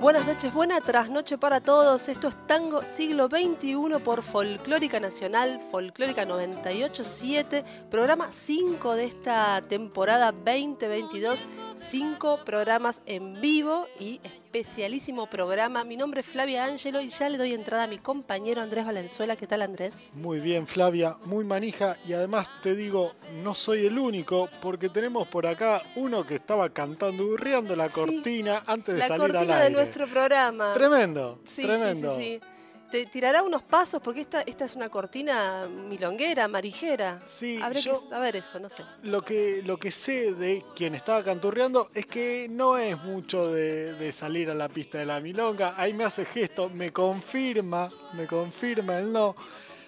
Buenas noches, buena trasnoche para todos. Esto es Tango Siglo XXI por Folclórica Nacional, Folclórica 987, programa 5 de esta temporada 2022. Cinco programas en vivo y especialísimo programa. Mi nombre es Flavia Ángelo y ya le doy entrada a mi compañero Andrés Valenzuela. ¿Qué tal, Andrés? Muy bien, Flavia, muy manija y además te digo, no soy el único porque tenemos por acá uno que estaba cantando, hurriando la Sí, cortina antes de La salir al cortina aire. de nuestro programa. Tremendo, Sí, tremendo. sí. Te tirará unos pasos porque esta, esta es una cortina milonguera, marijera. Sí, Habría yo- que saber eso, no sé. Lo que, lo que sé de quien estaba canturreando es que no es mucho de, de salir a la pista de la milonga. Ahí me hace gesto, me confirma, me confirma el no.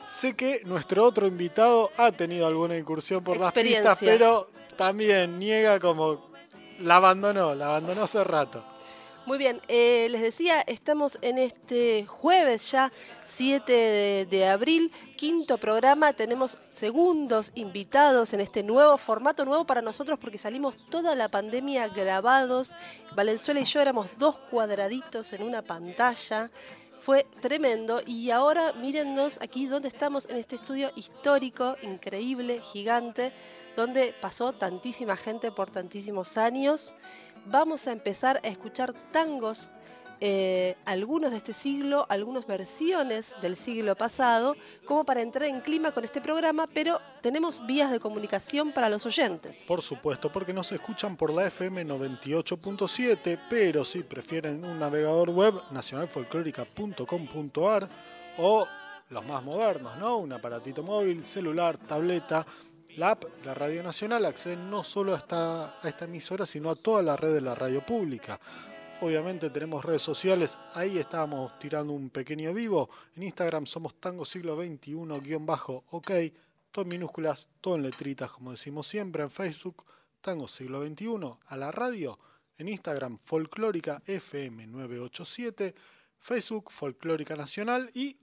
Sé que nuestro otro invitado ha tenido alguna incursión por las pistas, pero también niega como la abandonó, la abandonó hace rato. Muy bien, eh, les decía, estamos en este jueves ya, 7 de, de abril, quinto programa, tenemos segundos invitados en este nuevo formato, nuevo para nosotros porque salimos toda la pandemia grabados, Valenzuela y yo éramos dos cuadraditos en una pantalla, fue tremendo. Y ahora mírennos aquí donde estamos en este estudio histórico, increíble, gigante, donde pasó tantísima gente por tantísimos años vamos a empezar a escuchar tangos, eh, algunos de este siglo, algunas versiones del siglo pasado, como para entrar en clima con este programa, pero tenemos vías de comunicación para los oyentes. Por supuesto, porque nos escuchan por la FM 98.7, pero si prefieren un navegador web, nacionalfolclórica.com.ar o los más modernos, ¿no? Un aparatito móvil, celular, tableta. La app de Radio Nacional accede no solo a esta, a esta emisora, sino a toda la red de la radio pública. Obviamente tenemos redes sociales, ahí estábamos tirando un pequeño vivo. En Instagram somos Tango Siglo XXI-OK, todo en minúsculas, todo en letritas, como decimos siempre. En Facebook, Tango Siglo XXI. A la radio, en Instagram, Folclórica FM 987, Facebook, Folclórica Nacional y,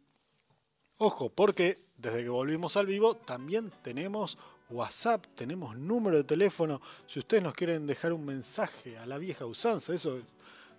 ojo, porque desde que volvimos al vivo también tenemos WhatsApp, tenemos número de teléfono. Si ustedes nos quieren dejar un mensaje a la vieja usanza, eso,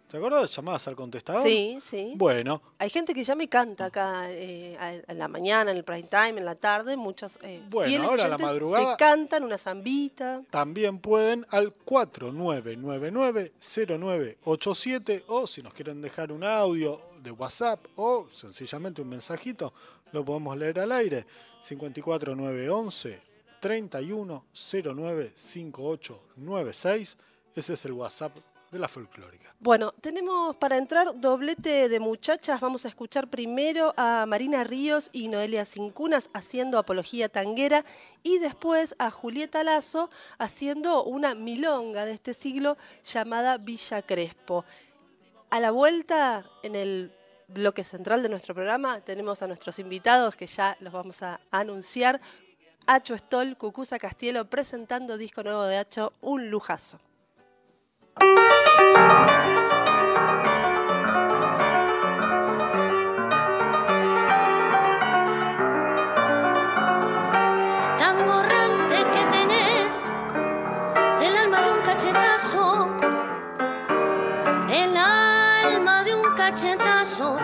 ¿te acuerdas? Llamadas al contestador. Sí, sí. Bueno, Hay gente que llama y canta acá eh, a- en la mañana, en el prime time, en la tarde, muchos eh, Bueno, ahora a la madrugada- se cantan una zambita. También pueden al 4999-0987 o si nos quieren dejar un audio de WhatsApp o sencillamente un mensajito, lo podemos leer al aire. 54911 31095896. Ese es el WhatsApp de la folclórica. Bueno, tenemos para entrar doblete de muchachas. Vamos a escuchar primero a Marina Ríos y Noelia Cincunas haciendo apología tanguera y después a Julieta Lazo haciendo una milonga de este siglo llamada Villa Crespo. A la vuelta, en el bloque central de nuestro programa, tenemos a nuestros invitados que ya los vamos a anunciar. Acho Stoll, Cucuza Castielo presentando disco nuevo de Acho, un lujazo. Tan borrante que tenés el alma de un cachetazo, el alma de un cachetazo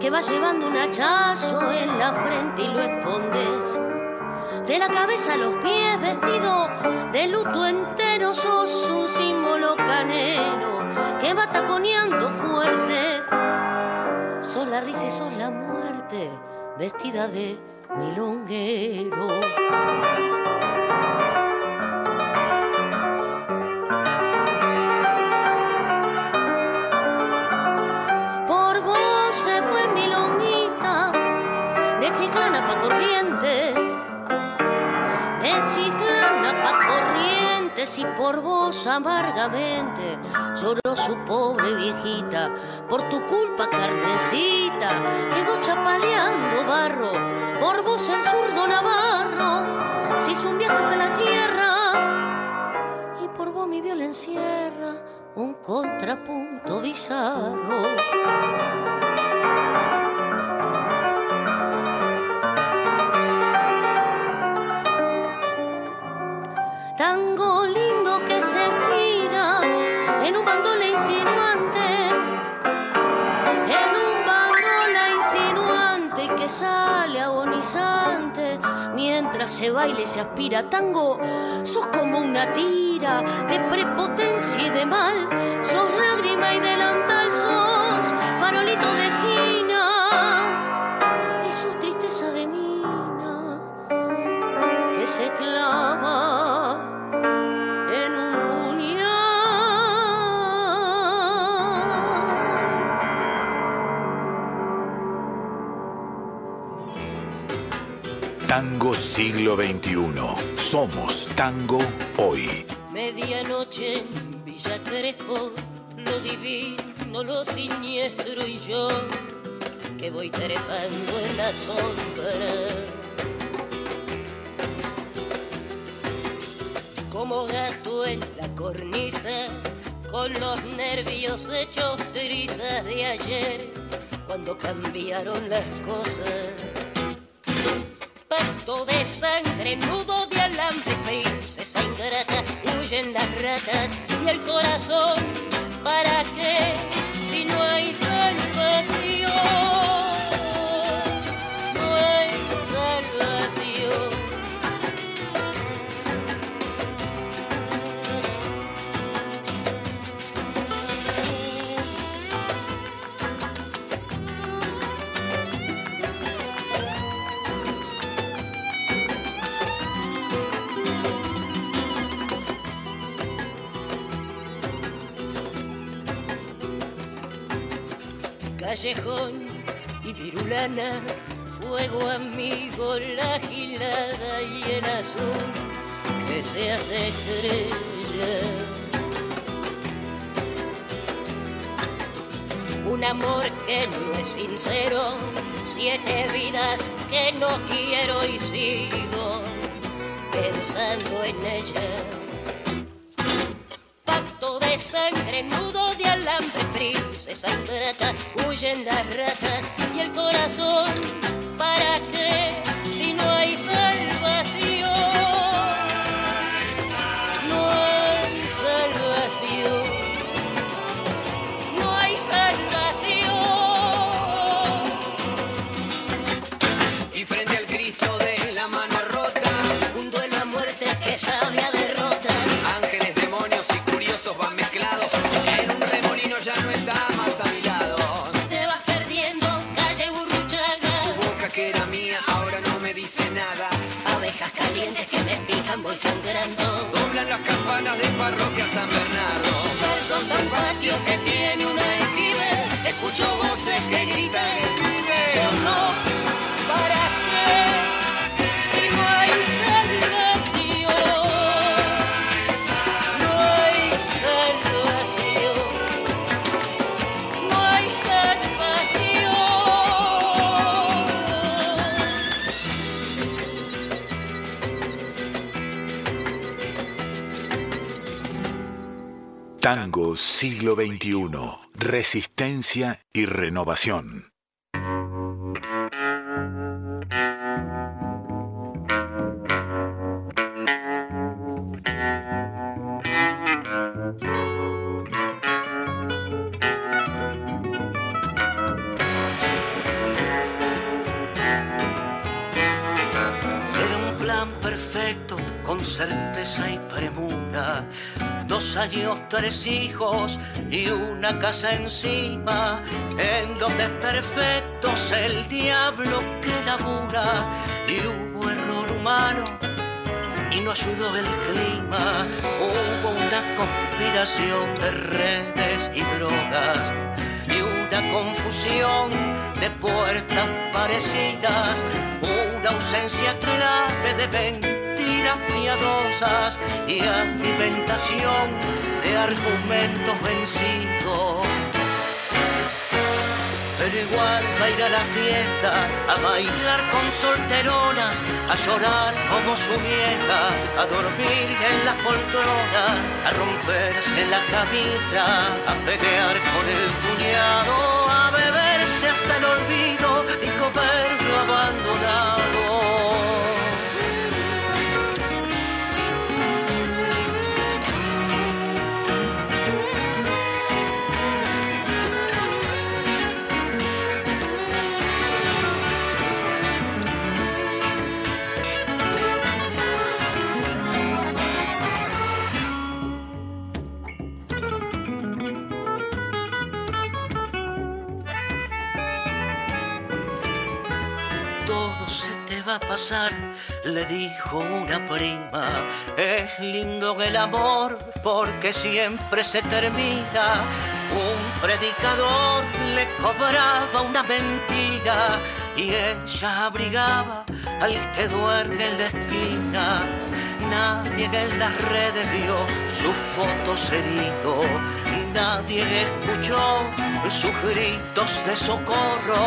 que va llevando un hachazo en la frente y lo escondes. De la cabeza a los pies vestido de luto entero sos un símbolo canelo que va taconeando fuerte. Sos la risa y sos la muerte vestida de milonguero. Chiclana pa' Corrientes, Y por vos amargamente. Lloró su pobre viejita, por tu culpa carnecita, quedó chapaleando barro, por vos el zurdo Navarro, se hizo un viaje hasta la tierra y por vos mi violencia un contrapunto bizarro. tango en un bandola insinuante, en un bandola insinuante que sale agonizante mientras se baila y se aspira. Tango, sos como una tira de prepotencia y de mal, sos lágrima y delantal, sos farolito de Tango siglo XXI. Somos tango hoy. Medianoche en Villa Crespo, lo divino, lo siniestro y yo, que voy trepando en la sombra. Como gato en la cornisa, con los nervios hechos trizas de ayer, cuando cambiaron las cosas pacto de sangre, nudo de alambre, princesa ingrata, huyen las ratas y el corazón, ¿para qué si no hay salvación? Y virulana, fuego amigo, la gilada y el azul que se hace estrella. Un amor que no es sincero, siete vidas que no quiero y sigo pensando en ella de sangre, nudo de alambre, princesa ingrata, huyen las ratas y el corazón, ¿para qué siglo XXI. Resistencia y renovación. Años, tres hijos y una casa encima. En los desperfectos el diablo que labura. Y hubo error humano y no ayudó el clima. Hubo una conspiración de redes y drogas y una confusión de puertas parecidas, una ausencia clave de mentiras piadosas y alimentación de argumentos vencidos pero igual va a ir a la fiesta, a bailar con solteronas, a llorar como su vieja, a dormir en las poltronas, a romperse la camisa, a pelear con el cuñado, a beberse hasta el olvido y comerlo abandonado. Pasar, le dijo una prima. Es lindo el amor porque siempre se termina. Un predicador le cobraba una mentira y ella abrigaba al que duerme en la esquina. Nadie en las redes vio su foto herido, nadie escuchó sus gritos de socorro.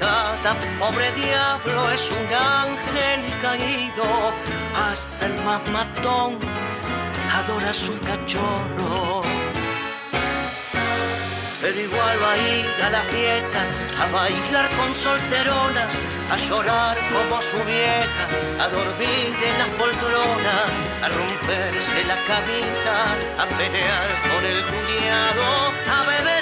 Cada pobre diablo es un ángel caído, hasta el más matón adora a su cachorro pero igual va a ir a la fiesta, a bailar con solteronas, a llorar como su vieja, a dormir en las poltronas, a romperse la camisa, a pelear con el cuñado, a beber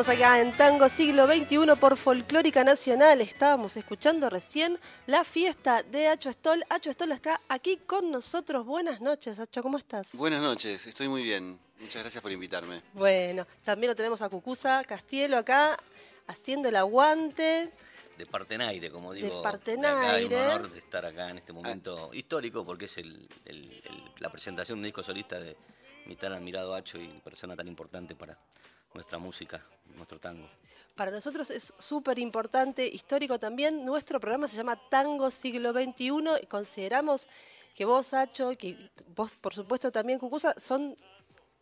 estamos acá en Tango Siglo XXI por Folclórica Nacional. Estábamos escuchando recién la fiesta de Acho Stoll. Acho Stoll está aquí con nosotros. Buenas noches, Acho, ¿cómo estás? Buenas noches, estoy muy bien. Muchas gracias por invitarme. Bueno, también lo tenemos a Cucusa Castielo acá haciendo el aguante. de Partenaire, como De digo. acá Partenaire. un honor de estar acá en este momento histórico porque es el- el- el- la presentación de un disco solista de mi tan admirado Hacho y persona tan importante para nuestra música, nuestro tango. Para nosotros es súper importante, histórico también. Nuestro programa se llama Tango Siglo XXI y consideramos que vos, Hacho, que vos, por supuesto, también, Cucusa, son,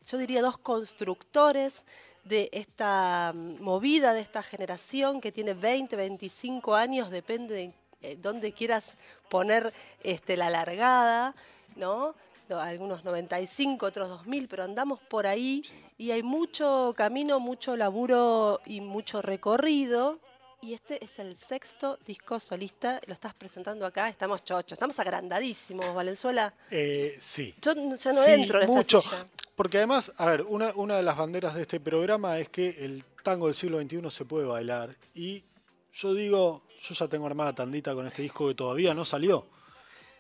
yo diría, dos constructores de esta mm, movida, de esta generación que tiene 20, 25 años, depende de eh, dónde quieras poner este, la largada, ¿no? No, Algunos 95, otros 2000, pero andamos por ahí y hay mucho camino, mucho laburo y mucho recorrido. Y este es el sexto disco solista, lo estás presentando acá, estamos chochos, estamos agrandadísimos, Valenzuela. Eh, sí. Yo ya no Sí, entro en esta mucho. silla. Porque además, a ver, una, una de las banderas de este programa es que el tango del siglo XXI se puede bailar. Y yo digo, yo ya tengo armada tandita con este disco que todavía no salió.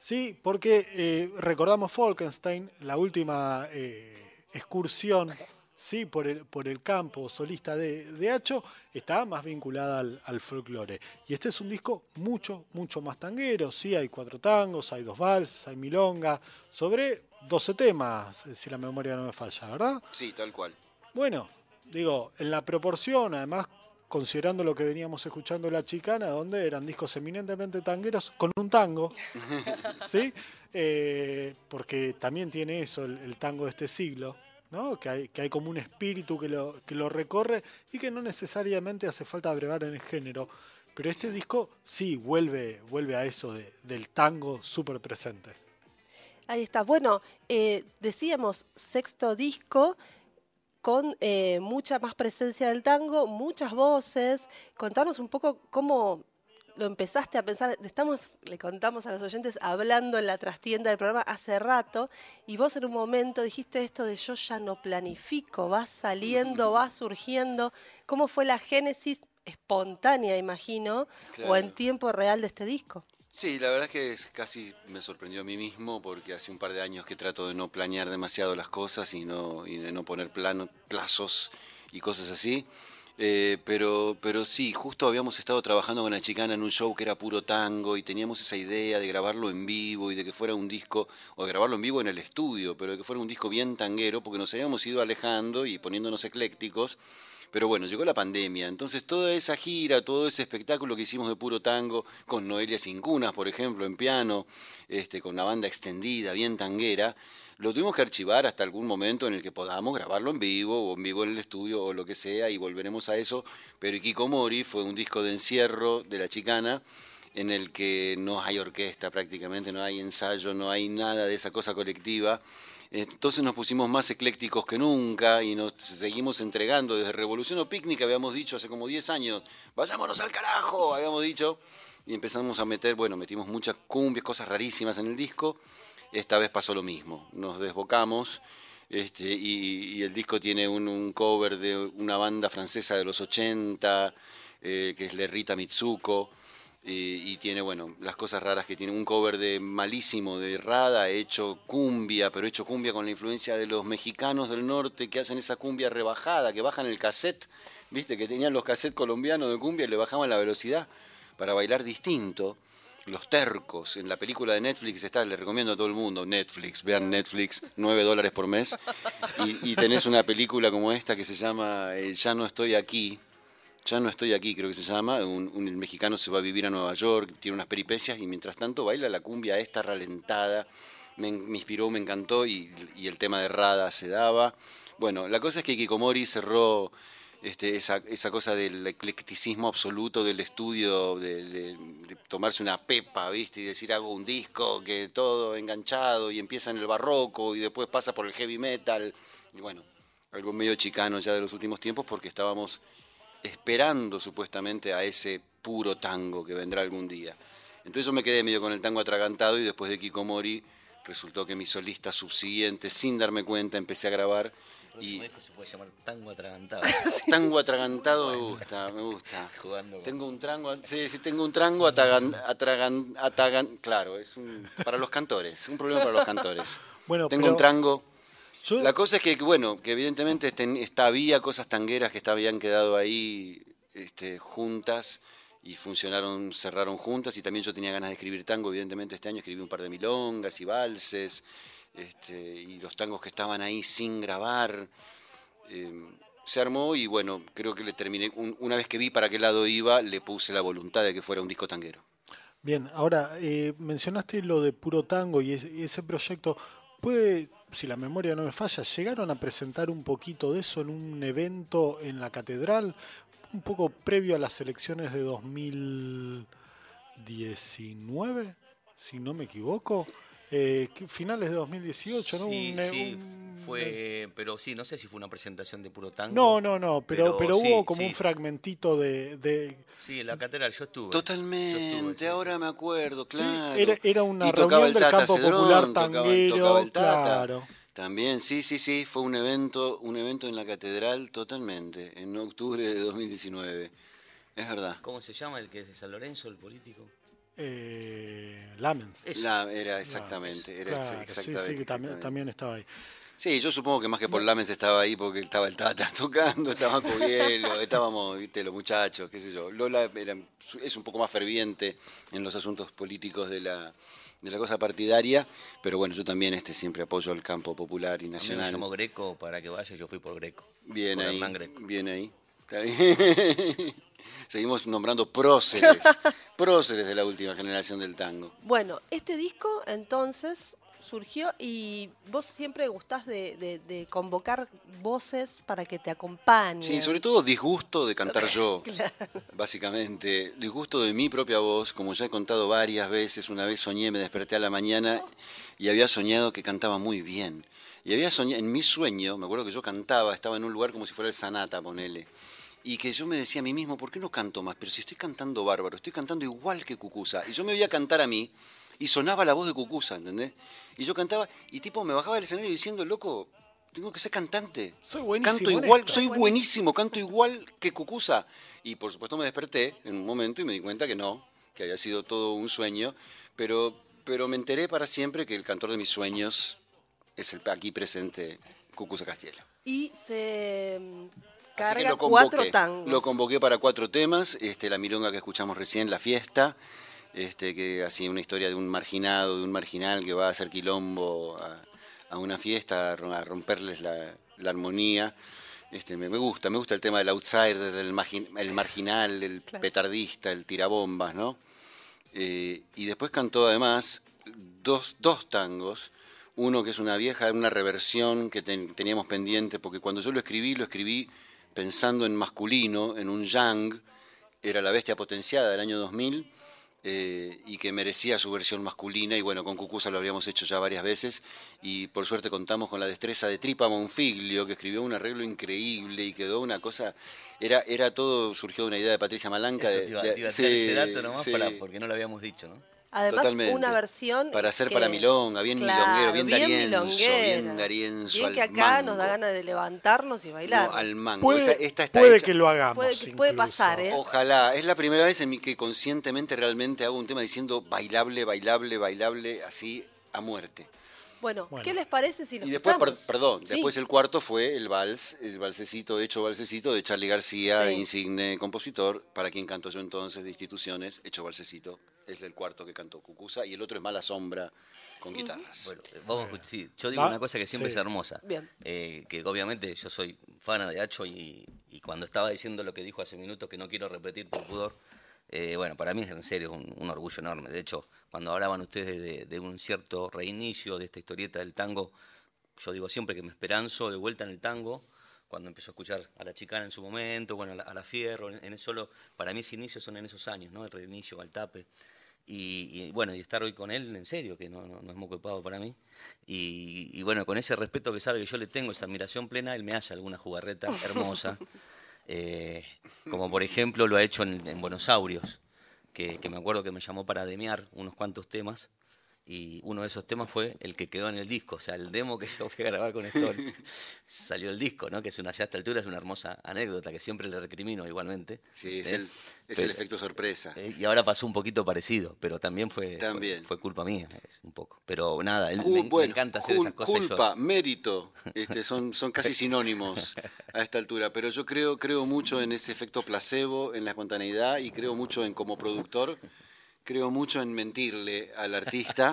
Sí, porque eh, recordamos Falkenstein, la última eh, excursión sí, por el, por el campo solista de, de Hacho, está más vinculada al, al folclore. Y este es un disco mucho, mucho más tanguero. Sí, hay cuatro tangos, hay dos valses, hay milonga, sobre 12 temas, eh, si la memoria no me falla, ¿verdad? Sí, tal cual. Bueno, digo, en la proporción, además, considerando lo que veníamos escuchando La Chicana, donde eran discos eminentemente tangueros con un tango, ¿sí? Eh, porque también tiene eso el, el tango de este siglo, ¿no? Que hay, que hay como un espíritu que lo, que lo recorre y que no necesariamente hace falta agregar en el género. Pero este disco sí vuelve, vuelve a eso de- del tango súper presente. Ahí está. Bueno, eh, decíamos sexto disco con eh, mucha más presencia del tango, muchas voces. Contanos un poco cómo lo empezaste a pensar. Estamos, le contamos a los oyentes, hablando en la trastienda del programa hace rato, y vos en un momento dijiste esto de yo ya no planifico, va saliendo, va surgiendo. ¿Cómo fue la génesis espontánea, imagino, o en tiempo real de este disco? Sí, la verdad es que casi me sorprendió a mí mismo porque hace un par de años que trato de no planear demasiado las cosas y, no, y de no poner plano, plazos y cosas así. Eh, pero, pero sí, justo habíamos estado trabajando con la chicana en un show que era puro tango y teníamos esa idea de grabarlo en vivo y de que fuera un disco, o de grabarlo en vivo en el estudio, pero de que fuera un disco bien tanguero porque nos habíamos ido alejando y poniéndonos eclécticos. Pero bueno, llegó la pandemia, entonces toda esa gira, todo ese espectáculo que hicimos de puro tango, con Noelia Cincunas, por ejemplo, en piano, este, con una banda extendida, bien tanguera, lo tuvimos que archivar hasta algún momento en el que podamos grabarlo en vivo, o en vivo en el estudio, o lo que sea, y volveremos a eso. Pero Ikikomori fue un disco de encierro de la chicana, en el que no hay orquesta prácticamente, no hay ensayo, no hay nada de esa cosa colectiva. Entonces nos pusimos más eclécticos que nunca y nos seguimos entregando. Desde Revolución o Picnic habíamos dicho hace como 10 años, vayámonos al carajo, habíamos dicho. Y empezamos a meter, bueno, metimos muchas cumbias, cosas rarísimas en el disco. Esta vez pasó lo mismo, nos desbocamos. Este, y, el disco tiene un, cover de una banda francesa de los 80, eh, que es Le Rita Mitsuko, y, y tiene, bueno, las cosas raras que tiene. Un cover de malísimo de Rada, hecho cumbia, pero hecho cumbia con la influencia de los mexicanos del norte que hacen esa cumbia rebajada, que bajan el cassette, viste, que tenían los cassettes colombianos de cumbia y le bajaban la velocidad para bailar distinto. Los tercos, en la película de Netflix está, le recomiendo a todo el mundo, Netflix, vean Netflix, 9 dólares por mes, y, y tenés una película como esta que se llama eh, Ya no estoy aquí, ya no estoy aquí, creo que se llama. Un, mexicano se va a vivir a Nueva York, tiene unas peripecias y mientras tanto baila la cumbia esta ralentada. Me, inspiró, me encantó y, el tema de Rada se daba. Bueno, la cosa es que Kikomori cerró este, esa, cosa del eclecticismo absoluto del estudio, de, de- de tomarse una pepa, ¿viste? Y decir hago un disco que todo enganchado y empieza en el barroco y después pasa por el heavy metal. Y bueno, algo medio chicano ya de los últimos tiempos porque estábamos esperando supuestamente a ese puro tango que vendrá algún día. Entonces yo me quedé medio con el tango atragantado y después de Kikomori resultó que mi solista subsiguiente, sin darme cuenta, empecé a grabar El y próximo disco se puede llamar Tango Atragantado. tango atragantado me gusta, me gusta. Jugando con- Tengo un trango, sí, sí, tengo un trango atagan, atragan, atagan- claro, es un, para los cantores, un problema para los cantores. Bueno, tengo pero un trango. Yo- La cosa es que, bueno, que evidentemente ten- está, había cosas tangueras que habían quedado ahí este, juntas y funcionaron, cerraron juntas y también yo tenía ganas de escribir tango, evidentemente este año escribí un par de milongas y valses este, y los tangos que estaban ahí sin grabar. eh, se armó y bueno, creo que le terminé, un- una vez que vi para qué lado iba, le puse la voluntad de que fuera un disco tanguero. Bien, ahora eh, mencionaste lo de puro tango y ese, y ese proyecto. ¿Puede, si la memoria no me falla, llegaron a presentar un poquito de eso en un evento en la catedral, un poco previo a las elecciones de 2019, si no me equivoco? Eh, finales de 2018, ¿no? Sí, Un- sí, un- fue, pero sí, no sé si fue una presentación de puro tango. No, no, no, pero, hubo como sí. un fragmentito de, de- Sí, en la catedral yo estuve. Yo Totalmente, estuve, sí, ahora me acuerdo, Sí, claro. era, era una Y reunión el del Tata campo Cedrón, popular tanguero, tocaba el Tata. claro. También, sí, sí, sí, fue un evento, un evento en la catedral totalmente, en octubre de 2019. Es verdad. ¿Cómo se llama el que es de San Lorenzo, el político? Eh, Lamens. La- era exactamente, era ex- Claro, exactamente. Sí, sí, que también estaba ahí. Sí, yo supongo que más que por Lames estaba ahí porque estaba el Tata tocando, estaba Cubielo, estábamos, viste, los muchachos, qué sé yo. Lola era- es un poco más ferviente en los asuntos políticos de la, de la cosa partidaria, pero bueno, yo también este, siempre apoyo al campo popular y A mí me nacional. llamó Greco para que vaya, yo fui por Greco. Bien por ahí, Hernán Greco. bien ahí. Está bien. Seguimos nombrando próceres, próceres de la última generación del tango. Bueno, este disco entonces surgió y vos siempre gustás de, de- de convocar voces para que te acompañen. Sí, sobre todo disgusto de cantar yo, básicamente. Disgusto de mi propia voz, como ya he contado varias veces. Una vez soñé, me desperté a la mañana y había soñado que cantaba muy bien. Y había soñado, en mi sueño, me acuerdo que yo cantaba, estaba en un lugar como si fuera el Sanata, ponele. Y que yo me decía a mí mismo, ¿por qué no canto más? Pero si estoy cantando bárbaro, estoy cantando igual que Cucusa. Y yo me veía cantar a mí y sonaba la voz de Cucusa, ¿entendés? Y yo cantaba y tipo me bajaba del escenario diciendo, loco, tengo que ser cantante. Soy buenísimo Canto igual, soy buenísimo, canto igual que Cucusa. Y por supuesto me desperté en un momento y me di cuenta que no, que había sido todo un sueño, pero, pero me enteré para siempre que el cantor de mis sueños es el aquí presente Cucusa Castielo. Y se mm, Así que carga cuatro tangos. Lo convoqué para cuatro temas, este, la milonga que escuchamos recién, La Fiesta, este, que así una historia de un marginado, de un marginal que va a hacer quilombo a, a una fiesta, a ro- a romperles la, la armonía. Este, me, me gusta, me gusta el tema del outsider, del margin- el marginal, el Claro. petardista, el tirabombas, ¿no? Eh, y después cantó además dos, dos tangos. Uno que es una vieja, una reversión que ten- teníamos pendiente, porque cuando yo lo escribí, lo escribí pensando en masculino, en un yang, era la bestia potenciada del año 2000, eh, y que merecía su versión masculina, y bueno, con Cucusa lo habríamos hecho ya varias veces, y por suerte contamos con la destreza de Tripa Monfiglio, que escribió un arreglo increíble y quedó una cosa, era, era todo, surgió de una idea de Patricia Malanca. Eso de- de- ese dato nomás sí. para, porque no lo habíamos dicho, ¿no? Además, Totalmente. una versión. Para hacer que- para milonga, bien milonguero, bien darienzo, bien darienzo Bien al que acá nos da ganas de levantarnos y bailar. No, al mango. Puede, Esa- esta está puede hecha- que lo hagamos. Puede que- puede incluso. pasar, ¿eh? Ojalá. Es la primera vez en mi que conscientemente realmente hago un tema diciendo bailable, bailable, bailable, así a muerte. Bueno, Bueno. ¿qué les parece si lo Y después, per- perdón, Sí. después el cuarto fue el vals, el valsecito, hecho valsecito de Charlie García, Sí. insigne compositor, para quien canto yo entonces de instituciones, hecho valsecito. Es el cuarto que cantó Cucusa y el otro es Mala Sombra con guitarras. Bueno, eh, vamos a escuchar. sí, yo digo Va- una cosa que siempre sí. es hermosa. Bien. eh, que obviamente yo soy fana de Hacho y, y cuando estaba diciendo lo que dijo hace minutos, que no quiero repetir por pudor, eh, bueno, para mí es en serio un, un orgullo enorme. De hecho, cuando hablaban ustedes de, de un cierto reinicio de esta historieta del tango, yo digo siempre que me esperanzo de vuelta en el tango, cuando empezó a escuchar a la chicana en su momento, bueno, a la, a la Fierro, en, en eso solo, para mí ese inicio son en esos años, ¿no? El reinicio, al tape. Y, y, bueno, y estar hoy con él, en serio, que no, no, no es moco de pavo para mí. Y, y bueno, con ese respeto que sabe que yo le tengo, esa admiración plena, él me hace alguna jugarreta hermosa. eh, como por ejemplo lo ha hecho en, en Buenos Aires, que, que me acuerdo que me llamó para demear unos cuantos temas. Y uno de esos temas fue el que quedó en el disco, o sea, el demo que yo fui a grabar con Story. Salió el disco, ¿no? Que es una, ya a esta altura es una hermosa anécdota que siempre le recrimino igualmente. Sí, es, ¿eh? el, es Pero- el efecto sorpresa. Eh, Y ahora pasó un poquito parecido, pero también fue, También. fue, culpa mía, es un poco. Pero nada, él, Cu- me, encanta hacer cul- esas cosas. y yo- Culpa, mérito, este, son, son casi sinónimos a esta altura, pero yo creo, creo mucho en ese efecto placebo, en la espontaneidad y creo mucho en como productor, creo mucho en mentirle al artista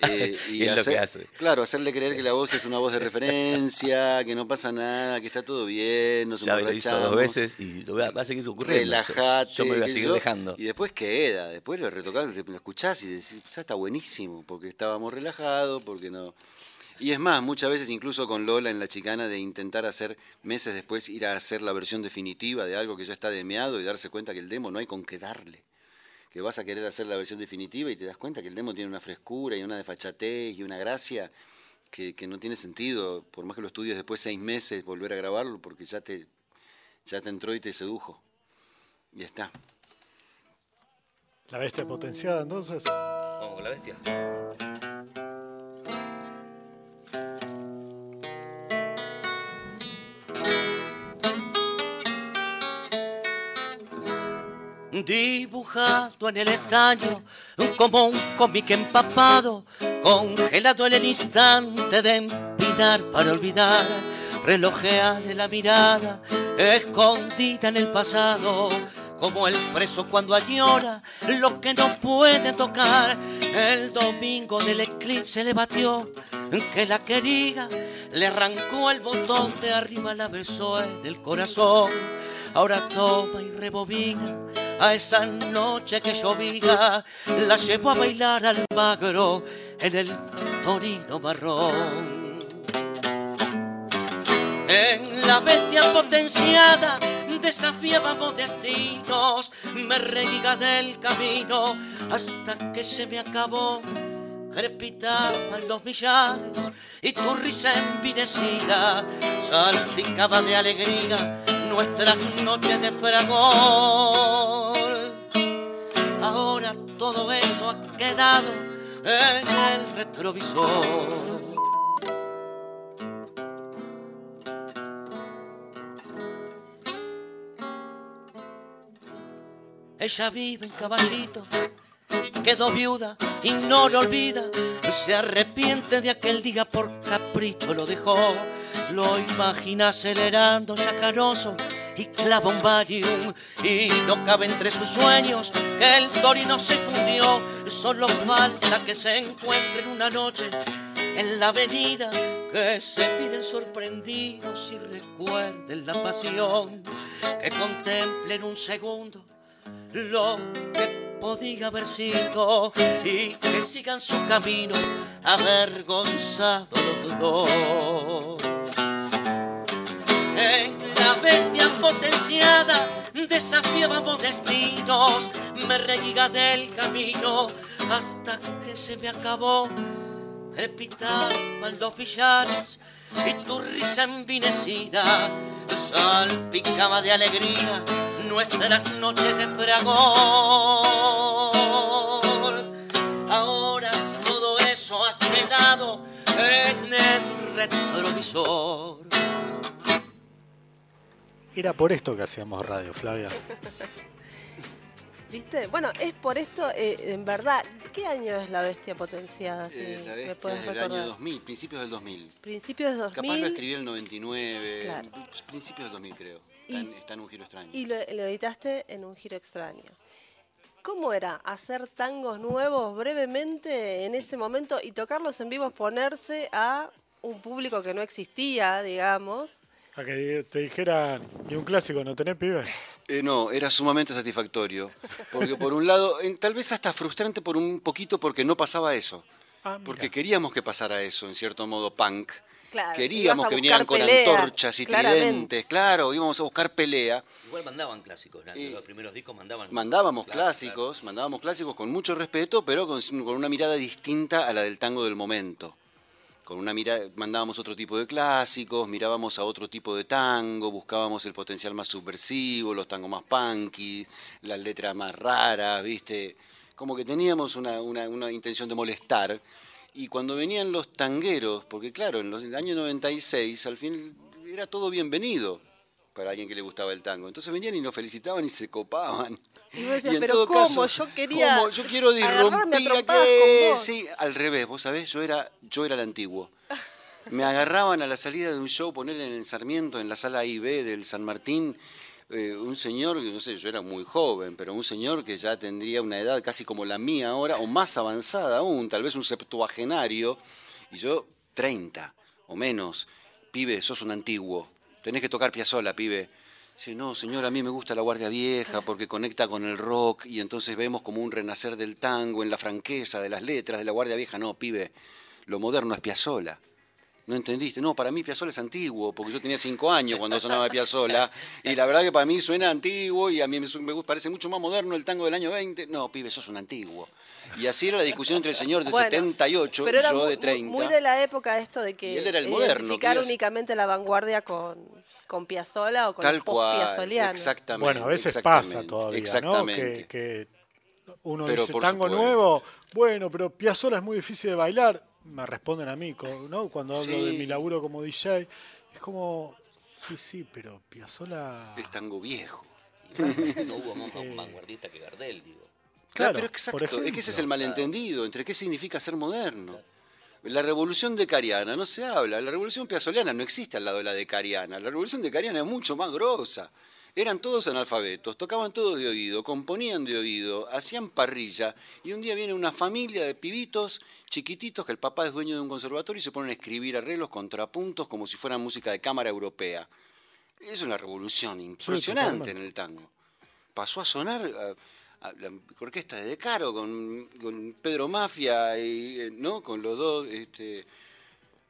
eh, y Es lo hacer- que hace. claro, hacerle creer que la voz es una voz de referencia, que no pasa nada, que está todo bien, nos ya lo hizo dos veces y lo va, va a seguir ocurriendo. Yo- Relájate. Yo, me voy a seguir yo, dejando. Y después queda, después lo retocás, lo escuchás y decís, ya está buenísimo, porque estábamos relajados, porque no. Y es más, muchas veces incluso con Lola en La Chicana de intentar hacer, meses después, ir a hacer la versión definitiva de algo que ya está demeado y darse cuenta que el demo no hay con qué darle. Que vas a querer hacer la versión definitiva y te das cuenta que el demo tiene una frescura y una desfachatez y una gracia que, que no tiene sentido, por más que lo estudies después seis meses, volver a grabarlo, porque ya te, ya te entró y te sedujo. Y está. La bestia potenciada, entonces. Vamos con la bestia. Dibujado en el estaño como un cómic empapado, congelado en el instante de empinar para olvidar, relojearle la mirada, escondida en el pasado, como el preso cuando añora lo que no puede tocar. El domingo del eclipse le batió que la quería, le arrancó el botón de arriba, la besó en el corazón. Ahora toma y rebobina a esa noche que llovía, la llevó a bailar al magro en el torino marrón. En la bestia potenciada desafiábamos destinos, me reguiga del camino hasta que se me acabó. Crepitaban los millares y tu risa envinecida salpicaba de alegría nuestras noches de fragor. Ahora todo eso ha quedado en el retrovisor. Ella vive en caballito, quedó viuda y no lo olvida. Se arrepiente de aquel día por capricho lo dejó. Lo imagina acelerando yacaroso y clava un. Y no cabe entre sus sueños que el torino se fundió. Solo falta que se encuentren una noche en la avenida. Que se miren sorprendidos y recuerden la pasión. Que contemplen un segundo lo que podía haber sido y que sigan su camino avergonzados los dos. La bestia potenciada desafiábamos destinos, me reguiga del camino hasta que se me acabó. Crepitaban los villares y tu risa envinecida salpicaba de alegría nuestras noches de fragor. Ahora todo eso ha quedado en el retrovisor. Era por esto que hacíamos radio, Flavia. ¿Viste? Bueno, es por esto, eh, en verdad, ¿qué año es la bestia potenciada? Si Eh, la me bestia puedes es del año 2000, principios del 2000. Principios de 2000. Capaz lo escribí en el 99, Claro. principios del 2000 creo. Y- Está en, está en un giro extraño. Y lo, lo editaste en un giro extraño. ¿Cómo era hacer tangos nuevos brevemente en ese momento y tocarlos en vivo, ponerse a un público que no existía, digamos? A que te dijeran, ¿y un clásico no tenés, pibe? Eh, no, era sumamente satisfactorio. Porque por un lado, en- tal vez hasta frustrante por un poquito porque no pasaba eso. Ah. Porque queríamos que pasara eso, en cierto modo, punk. Claro, Queríamos que vinieran con pelea, antorchas y claramente. tridentes, claro, íbamos a buscar pelea. Igual mandaban clásicos, ¿no? Los primeros discos mandaban. Mandábamos Claro, clásicos, mandábamos clásicos con mucho respeto, pero con, con una mirada distinta a la del tango del momento. Con una mirada, mandábamos otro tipo de clásicos, mirábamos a otro tipo de tango, buscábamos el potencial más subversivo, los tangos más punky, las letras más raras, ¿viste? Como que teníamos una, una- una intención de molestar. Y cuando venían los tangueros, porque claro, en los en el año 96, al fin era todo bienvenido para alguien que le gustaba el tango. Entonces venían y nos felicitaban y se copaban. Y vos decías, en pero todo ¿cómo? caso, Yo quería ¿cómo? Yo quiero a disrumpir vos. Sí, al revés, vos sabés, yo era, yo era el antiguo. Me agarraban a la salida de un show, ponerle en el Sarmiento, en la sala IB del San Martín, eh, un señor, que no sé, yo era muy joven, pero un señor que ya tendría una edad casi como la mía ahora, o más avanzada aún, tal vez un septuagenario, y yo 30 o menos. Pibe, sos un antiguo, tenés que tocar Piazzolla, pibe. Dice, no, señor, a mí me gusta la Guardia Vieja porque conecta con el rock y entonces vemos como un renacer del tango en la franqueza de las letras de la Guardia Vieja. No, pibe, lo moderno es Piazzolla. ¿No entendiste? No, para mí Piazzolla es antiguo, porque yo tenía cinco años cuando sonaba Piazzolla, y la verdad que para mí suena antiguo y a mí me, parece mucho más moderno el tango del año 20. No, pibe, sos un antiguo. Y así era la discusión entre el señor de Bueno, 78 pero y era yo muy, de 30. muy de la época esto de que Y él era el moderno, identificar únicamente la vanguardia con, con Piazzolla o con Tal el cual, piazzoliano. exactamente. Bueno, a veces pasa todavía, ¿no? Exactamente. Que, que uno Pero dice tango supuesto. nuevo, bueno, pero Piazzolla es muy difícil de bailar. Me responden a mí, ¿no? Cuando hablo de mi laburo como DJ, es como, sí, sí, pero Piazzolla... Es tango viejo. Y no hubo más vanguardista que Gardel, digo. Claro, Claro, pero por exacto, es que ese es el malentendido entre qué significa ser moderno. La revolución decariana no se habla, la revolución piazoliana no existe al lado de la decariana, la revolución decariana es mucho más grosa. Eran todos analfabetos, tocaban todos de oído, componían de oído, hacían parrilla y un día viene una familia de pibitos chiquititos que el papá es dueño de un conservatorio y se ponen a escribir arreglos, contrapuntos como si fueran música de cámara europea. Es una revolución impresionante en el tango. Pasó a sonar a, a la orquesta de De Caro con, con Pedro Mafia y eh, no con los dos este,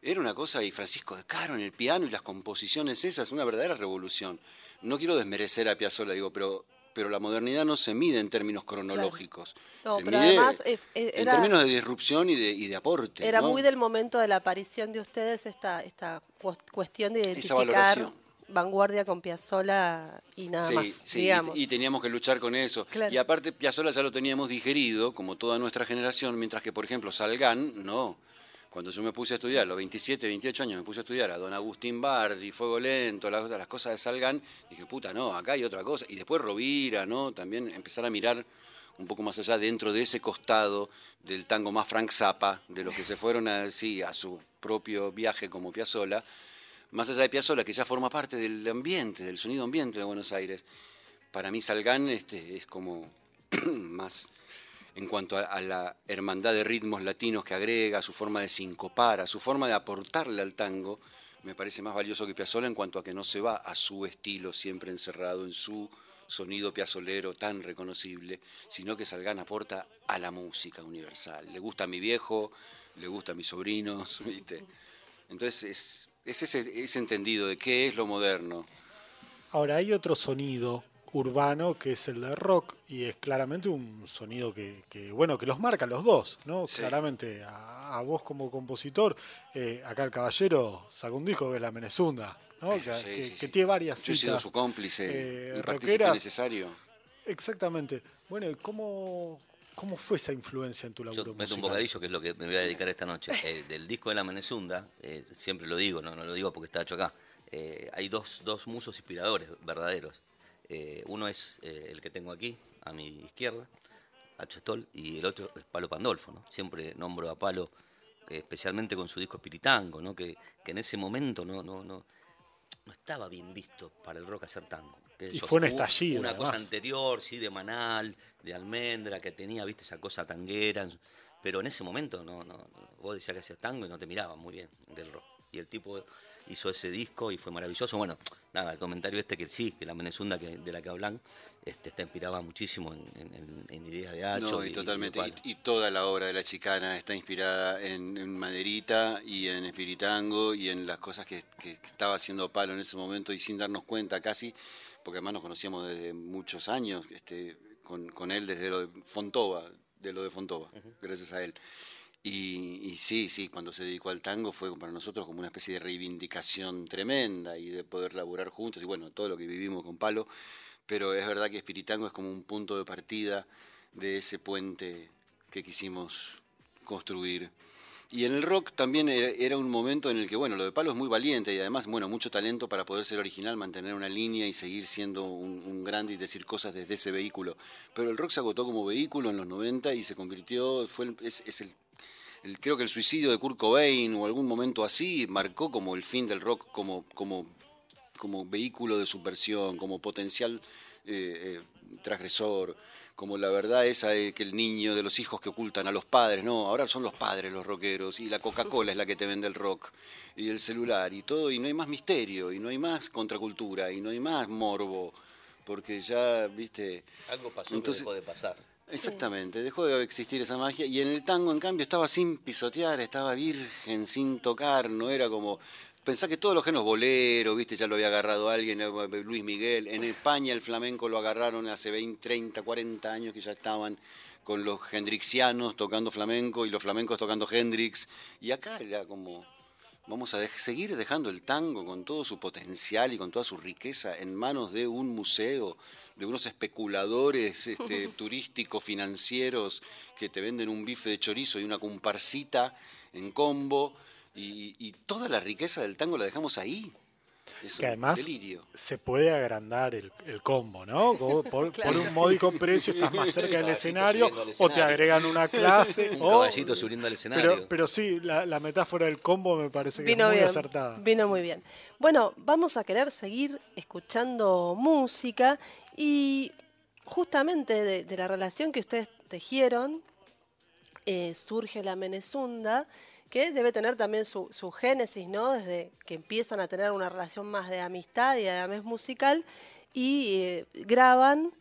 era una cosa y Francisco De Caro en el piano y las composiciones esas una verdadera revolución no quiero desmerecer a Piazzolla digo pero pero la modernidad no se mide en términos cronológicos No, se pero mide además, eh, eh, en términos de disrupción y de, y de aporte Era ¿no? muy del momento de la aparición de ustedes esta, esta cues- cuestión de Esa identificar valoración. vanguardia con Piazzolla y nada Sí, más, sí, y- digamos. y, teníamos que luchar con eso. Claro. Y aparte, Piazzolla ya lo teníamos digerido, como toda nuestra generación, mientras que, por ejemplo, Salgán, no. Cuando yo me puse a estudiar, a los 27, 28 años, me puse a estudiar a don Agustín Bardi, Fuego Lento, las, cosas de Salgán, dije, puta, no, acá hay otra cosa. Y después Rovira, ¿no? También empezar a mirar un poco más allá, dentro de ese costado del tango más Frank Zappa, de los que se fueron así a su propio viaje como Piazzolla, más allá de Piazzolla, que ya forma parte del ambiente, del sonido ambiente de Buenos Aires, para mí Salgán este, es como más en cuanto a, la hermandad de ritmos latinos que agrega, a su forma de sincopar, a su forma de aportarle al tango, me parece más valioso que Piazzolla en cuanto a que no se va a su estilo siempre encerrado en su sonido piazolero tan reconocible, sino que Salgán aporta a la música universal. Le gusta a mi viejo, le gusta a mis sobrinos, ¿viste? Entonces es, es ese entendido de qué es lo moderno. Ahora hay otro sonido urbano que es el de rock y es claramente un sonido que, que, bueno que los marca a los dos, ¿no? Sí. Claramente a, a vos como compositor, eh, acá el caballero sacó un disco que es la Menezunda, ¿no? Que, Sí, que- sí, que sí. tiene varias Yo he sido citas. su cómplice eh, y partícipe rockeras. necesario. Exactamente. Bueno, ¿y ¿cómo, ¿cómo fue esa influencia en tu Yo laburo meto un musical? bocadillo, que es lo que me voy a dedicar esta noche. Eh, del disco de La Menezunda, eh, siempre lo digo, no, no lo digo porque está hecho acá. eh, hay dos, dos musos inspiradores verdaderos. Eh, uno es eh, el que tengo aquí, a mi izquierda, Hacho Stoll, y el otro es Palo Pandolfo. ¿no? Siempre nombro a Palo, eh, especialmente con su disco Espiritango, ¿no? que, que en ese momento no, no, no, no estaba bien visto para el rock hacer tango. Que Y fue un estallido, Una cosa anterior, sí, de Manal, de Almendra, que tenía, viste, esa cosa tanguera. Pero en ese momento no, no, vos decías que hacías tango y no te miraban muy bien del rock. Y el tipo hizo ese disco y fue maravilloso. Bueno, nada, el comentario este que sí, que la Menezunda que, de la que hablan, este, está inspiraba muchísimo en, en- en- en ideas de Hacho. No, y, totalmente. Y, y toda la obra de la chicana está inspirada en, en Maderita y en Espiritango y en las cosas que, que- que estaba haciendo Palo en ese momento y sin darnos cuenta casi, porque además nos conocíamos desde muchos años este, con, con él desde lo de Fontova, de lo de Fontova, gracias a él. Y, sí, sí, cuando se dedicó al tango fue para nosotros como una especie de reivindicación tremenda y de poder laburar juntos y bueno, todo lo que vivimos con Palo, pero es verdad que Espiritango es como un punto de partida de ese puente que quisimos construir. Y en el rock también era, un momento en el que, bueno, lo de Palo es muy valiente y además, bueno, mucho talento para poder ser original, mantener una línea y seguir siendo un, grande y decir cosas desde ese vehículo. Pero el rock se agotó como vehículo en los 90 y se convirtió, fue es, es el, el- creo que el suicidio de Kurt Cobain o algún momento así marcó como el fin del rock como, como, como vehículo de subversión, como potencial eh, eh, transgresor, como la verdad esa de que el niño de los hijos que ocultan a los padres, no, ahora son los padres los rockeros y la Coca-Cola es la que te vende el rock y el celular y todo y no hay más misterio y no hay más contracultura y no hay más morbo porque ya, viste, Algo pasó Entonces- que dejó de pasar. Exactamente, dejó de existir esa magia y en el tango en cambio estaba sin pisotear, estaba virgen, sin tocar, no era como... Pensá que todos los géneros boleros, viste, ya lo había agarrado alguien, eh, Luis Miguel, en España el flamenco lo agarraron hace 20, 30, 40 años que ya estaban con los hendrixianos tocando flamenco y los flamencos tocando Hendrix y acá era como... Vamos a seguir dejando el tango con todo su potencial y con toda su riqueza en manos de un museo, de unos especuladores este, turísticos, financieros, que te venden un bife de chorizo y una comparsita en combo, y, y toda la riqueza del tango la dejamos ahí. Es Que además delirio. se puede agrandar el, el combo, ¿no? Por, por un módico precio estás más cerca del escenario o te agregan una clase Un o... caballito subiendo al escenario. Pero, pero sí, la, la metáfora del combo me parece que Vino es muy bien. acertada. Vino muy bien. Bueno, vamos a querer seguir escuchando música y justamente de, de la relación que ustedes tejieron eh, surge la Menezunda, que debe tener también su, su génesis, ¿no? Desde que empiezan a tener una relación más de amistad y además musical y eh, graban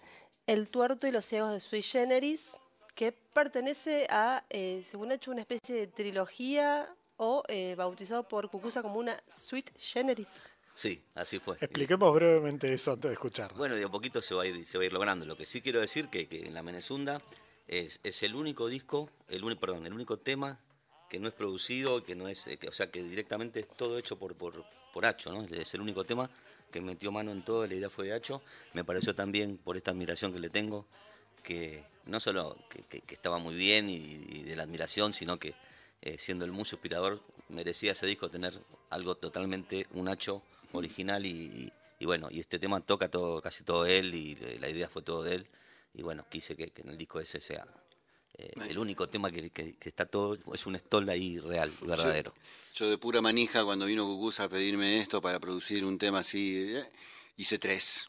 El tuerto y los ciegos de Sui Generis, que pertenece a, eh, según hecho, una especie de trilogía o eh, bautizado por Cucusa como una Sweet Generis. Sí, así fue. Expliquemos brevemente eso antes de escuchar. Bueno, de a poquito se va a ir, se va a ir logrando. Lo que sí quiero decir que, que en la Menezunda es, es el único disco, el único, perdón, el único tema que no es producido, que no es, eh, que- o sea, que directamente es todo hecho por, por, por Hacho, ¿no? Es el único tema que metió mano en todo, la idea fue de Hacho. Me pareció también por esta admiración que le tengo, que no solo que, estaba muy bien y, de la admiración, sino que eh, siendo el muso inspirador merecía ese disco tener algo totalmente un Hacho original y, bueno, y este tema toca todo, casi todo él y eh, la idea fue todo de él y bueno, quise que en el disco ese sea eh, el único tema que, que- que está todo, es un stall ahí real, verdadero. Yo de pura manija, cuando vino Cucusa a pedirme esto para producir un tema así, eh, hice tres.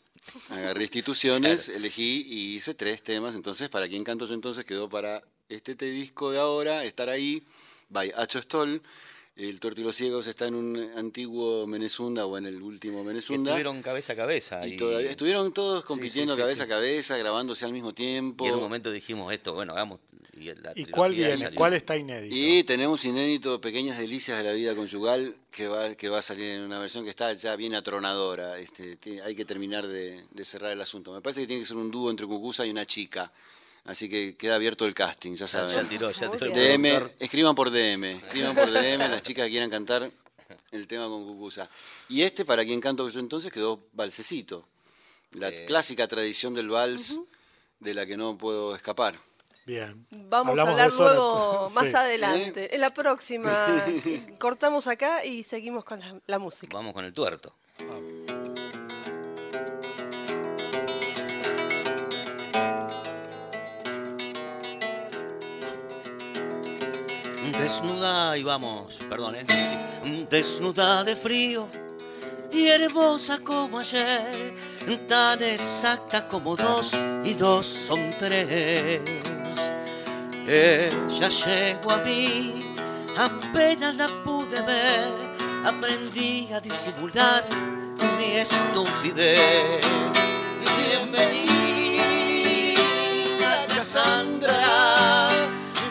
Agarré instituciones, elegí y hice tres temas. Entonces, para quien canto yo entonces quedó para este te disco de ahora, estar ahí, by Hacho Stoll. El Tuerto y los Ciegos está en un antiguo Menezunda o en el último Menezunda. estuvieron cabeza a cabeza. Y todavía estuvieron todos compitiendo sí, sí, cabeza sí. a cabeza, grabándose al mismo tiempo. Y en un momento dijimos esto, bueno, hagamos. Y, la ¿Y cuál viene? salió. ¿Cuál está inédito? Y tenemos inédito Pequeñas Delicias de la Vida Conyugal, que va, que va a salir en una versión que está ya bien atronadora. Este, hay que terminar de, de cerrar el asunto. Me parece que tiene que ser un dúo entre Cucusa y una chica. Así que queda abierto el casting, ya saben. ya tiró, ya tiró el DM, escriban por DM, escriban por DM las chicas que quieran cantar el tema con Cucusa. Y este, para quien canto yo entonces, quedó Valsecito. La Eh. clásica tradición del vals de la que no puedo escapar. Bien. Vamos Hablamos a hablar luego más Sí. adelante. En la próxima cortamos acá y seguimos con la, la música. Vamos con el tuerto. Desnuda y vamos, perdón, ¿eh? Desnuda de frío y hermosa como ayer, tan exacta como dos y dos son tres. Ella llegó a mí, apenas la pude ver, aprendí a disimular mi estupidez. Bienvenida, Cassandra,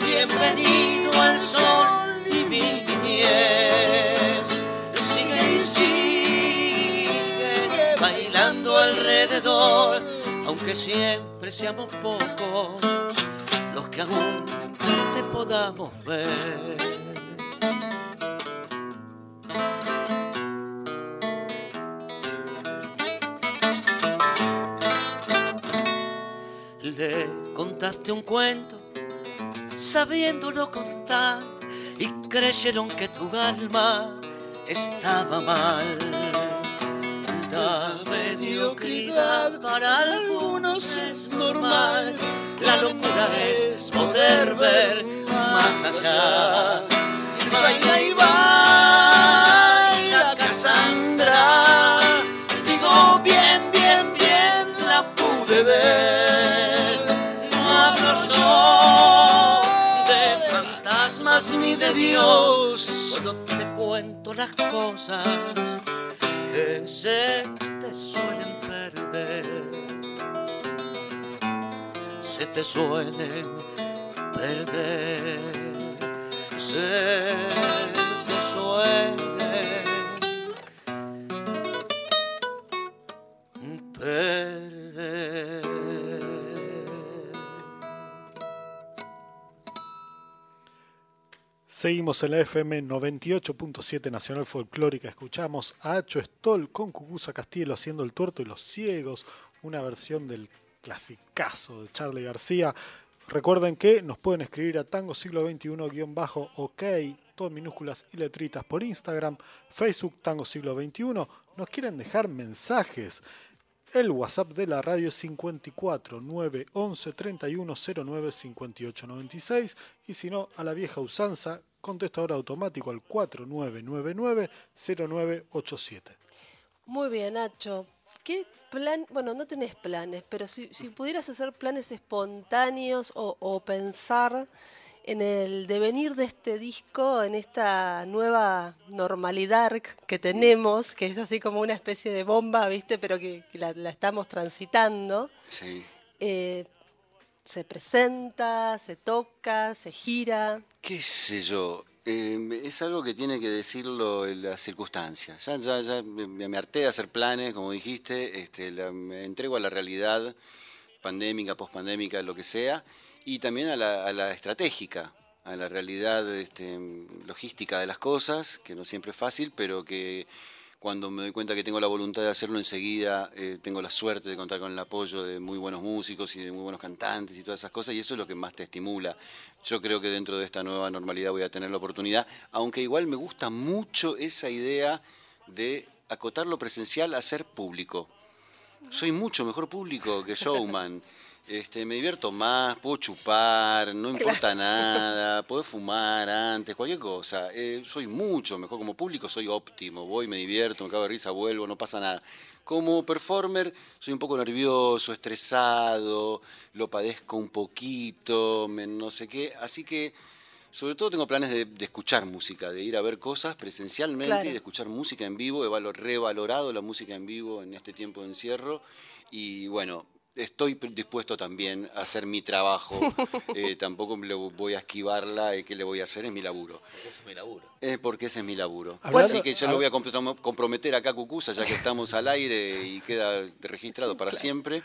bienvenido al sol y mi. Sigue y sigue bailando alrededor, aunque siempre seamos pocos los que aún te podamos ver. Le contaste un cuento, sabiéndolo contar, y creyeron que tu alma estaba mal. La mediocridad para algunos es normal, la locura es poder ver más allá. Y ni de Dios, solo te cuento las cosas que se te suelen perder. Se te suelen perder. Se Seguimos en la FM 98.7 Nacional Folclórica. Escuchamos a Acho Stoll con Cucusa Castillo haciendo El Tuerto y los Ciegos, una versión del clasicazo de Charlie García. Recuerden que nos pueden escribir a tango siglo XXI-ok todo minúsculas y letritas por Instagram, Facebook Tango Siglo XXI. Nos quieren dejar mensajes. El WhatsApp de la radio es 54 911 31 09 58 96 y si no, a la vieja usanza, contestador automático al 4999 0987. Muy bien, Nacho. ¿Qué plan? Bueno, no tenés planes, pero si, si pudieras hacer planes espontáneos o, o pensar en el devenir de este disco, en esta nueva normalidad que tenemos, que es así como una especie de bomba, ¿viste? Pero que, que la, la estamos transitando. Sí. Eh, se presenta, se toca, se gira. ¿Qué sé yo? Eh, es algo que tiene que decirlo las circunstancias. Ya, ya, ya me, me harté de hacer planes, como dijiste, este, me entrego a la realidad pandémica, pospandémica, lo que sea, y también a la, a la estratégica, a la realidad este, logística de las cosas, que no siempre es fácil, pero que cuando me doy cuenta que tengo la voluntad de hacerlo enseguida, eh, tengo la suerte de contar con el apoyo de muy buenos músicos y de muy buenos cantantes y todas esas cosas, y eso es lo que más te estimula. Yo creo que dentro de esta nueva normalidad voy a tener la oportunidad, aunque igual me gusta mucho esa idea de acotar lo presencial a ser público. Soy mucho mejor público que showman. Este, me divierto más, puedo chupar, no importa nada, puedo fumar antes, cualquier cosa. Eh, soy mucho mejor como público, soy óptimo, voy, me divierto, me cago de risa, vuelvo, no pasa nada. Como performer soy un poco nervioso, estresado, lo padezco un poquito, me- no sé qué, así que sobre todo tengo planes de, de escuchar música, de ir a ver cosas presencialmente Claro. y de escuchar música en vivo. He valo- revalorado la música en vivo en este tiempo de encierro y bueno, estoy dispuesto también a hacer mi trabajo. Eh, tampoco me lo voy a esquivarla, eh, ¿qué le voy a hacer? Es mi laburo. Ese es mi laburo. Eh, porque ese es mi laburo. Hablando- Así que yo lo voy a comprom- comprometer acá a Cucusa, ya que estamos al aire y queda registrado para siempre,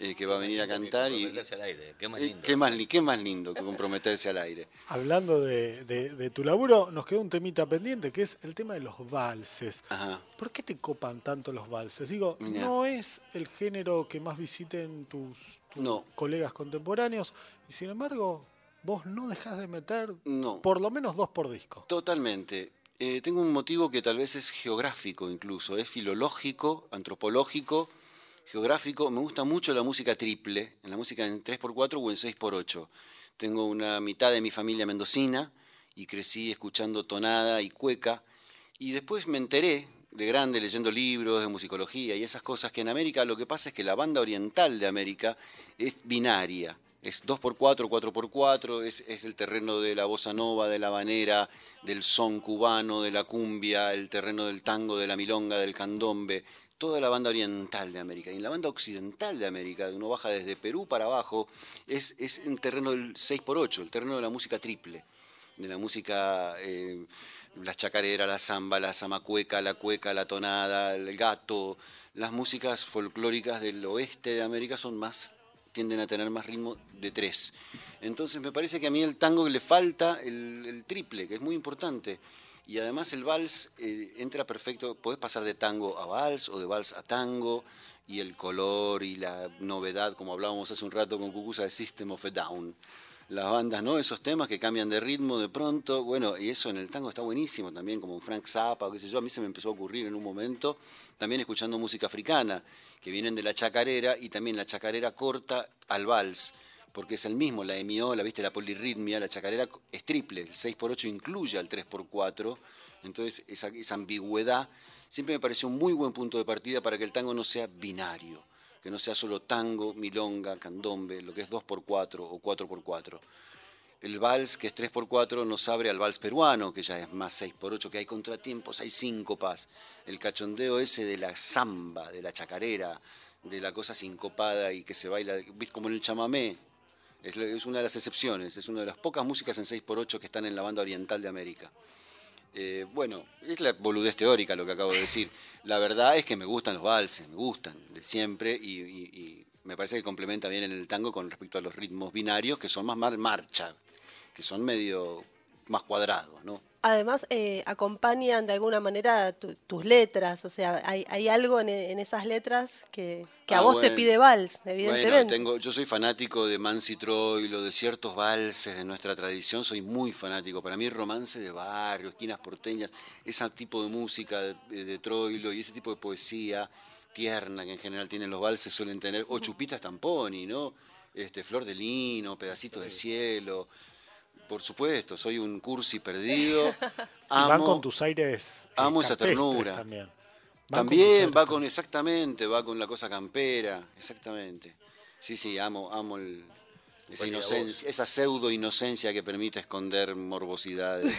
eh, que va a venir a cantar y... Comprometerse al aire, qué más eh, lindo. ¿Qué más, li- qué más lindo que comprometerse al aire? Hablando de, de- de tu laburo, nos quedó un temita pendiente que es el tema de los valses. Ajá. ¿Por qué te copan tanto los valses? Digo, Mirá. no es el género que más visiten tus, tus No. colegas contemporáneos y sin embargo vos no dejás de meter No. por lo menos dos por disco. Totalmente. Eh, tengo un motivo que tal vez es geográfico incluso, es filológico, antropológico, geográfico. Me gusta mucho la música triple, en la música en 3x4 o en 6x8. Tengo una mitad de mi familia mendocina y crecí escuchando tonada y cueca. Y después me enteré de grande leyendo libros de musicología y esas cosas que en América lo que pasa es que la banda oriental de América es binaria. Es 2x4, 4x4, es, es el terreno de la bossa nova, de la habanera, del son cubano, de la cumbia, el terreno del tango, de la milonga, del candombe, toda la banda oriental de América. Y en la banda occidental de América, uno baja desde Perú para abajo, es, es un terreno del 6x8, el terreno de la música triple de la música, eh, la chacarera, la samba, la zamacueca, la cueca, la tonada, el gato, las músicas folclóricas del oeste de América son más, tienden a tener más ritmo de tres. Entonces me parece que a mí el tango le falta el triple, que es muy importante. Y además el vals eh, entra perfecto, podés pasar de tango a vals o de vals a tango, y el color y la novedad, como hablábamos hace un rato con Cucusa, de System of a Down las bandas, ¿no? Esos temas que cambian de ritmo de pronto, bueno, y eso en el tango está buenísimo también, como Frank Zappa o qué sé yo, a mí se me empezó a ocurrir en un momento, también escuchando música africana, que vienen de la chacarera y también la chacarera corta al vals, porque es el mismo, la emiola, viste, la polirritmia, la chacarera es triple, el 6x8 incluye al 3x4, entonces esa, esa ambigüedad siempre me pareció un muy buen punto de partida para que el tango no sea binario que no sea solo tango, milonga, candombe, lo que es 2x4 o 4x4. El vals, que es 3x4, nos abre al vals peruano, que ya es más 6x8, que hay contratiempos, hay síncopas. El cachondeo ese de la samba, de la chacarera, de la cosa sincopada y que se baila, como en el chamamé. Es, es una de las excepciones, es una de las pocas músicas en 6x8 que están en la banda oriental de América. Eh, bueno, es la boludez teórica lo que acabo de decir. La verdad es que me gustan los valses, me gustan de siempre y me parece que complementa bien en el tango con respecto a los ritmos binarios que son más mar- marcha, que son medio más cuadrados, ¿no? Además, eh, acompañan de alguna manera tu- tus letras, o sea, hay, hay algo en, en esas letras que, que a Ah, vos te bueno. pide vals, Bueno, evidentemente. tengo, yo soy fanático de Mansi Troilo, de ciertos valses de nuestra tradición, soy muy fanático. Para mí romance de barrio, esquinas porteñas, ese tipo de música de, de Troilo y ese tipo de poesía tierna que en general tienen los valses suelen tener, o Chupitas Tamponi, ¿no? Este, Flor de Lino, Pedacito de Cielo. Por supuesto, soy un cursi perdido. Y van Amo- con tus aires. eh, amo esa ternura. También. Van También va con, exactamente, va con la cosa campera, exactamente. Sí, sí, amo, amo el- esa, inocencia, esa pseudo inocencia que permite esconder morbosidades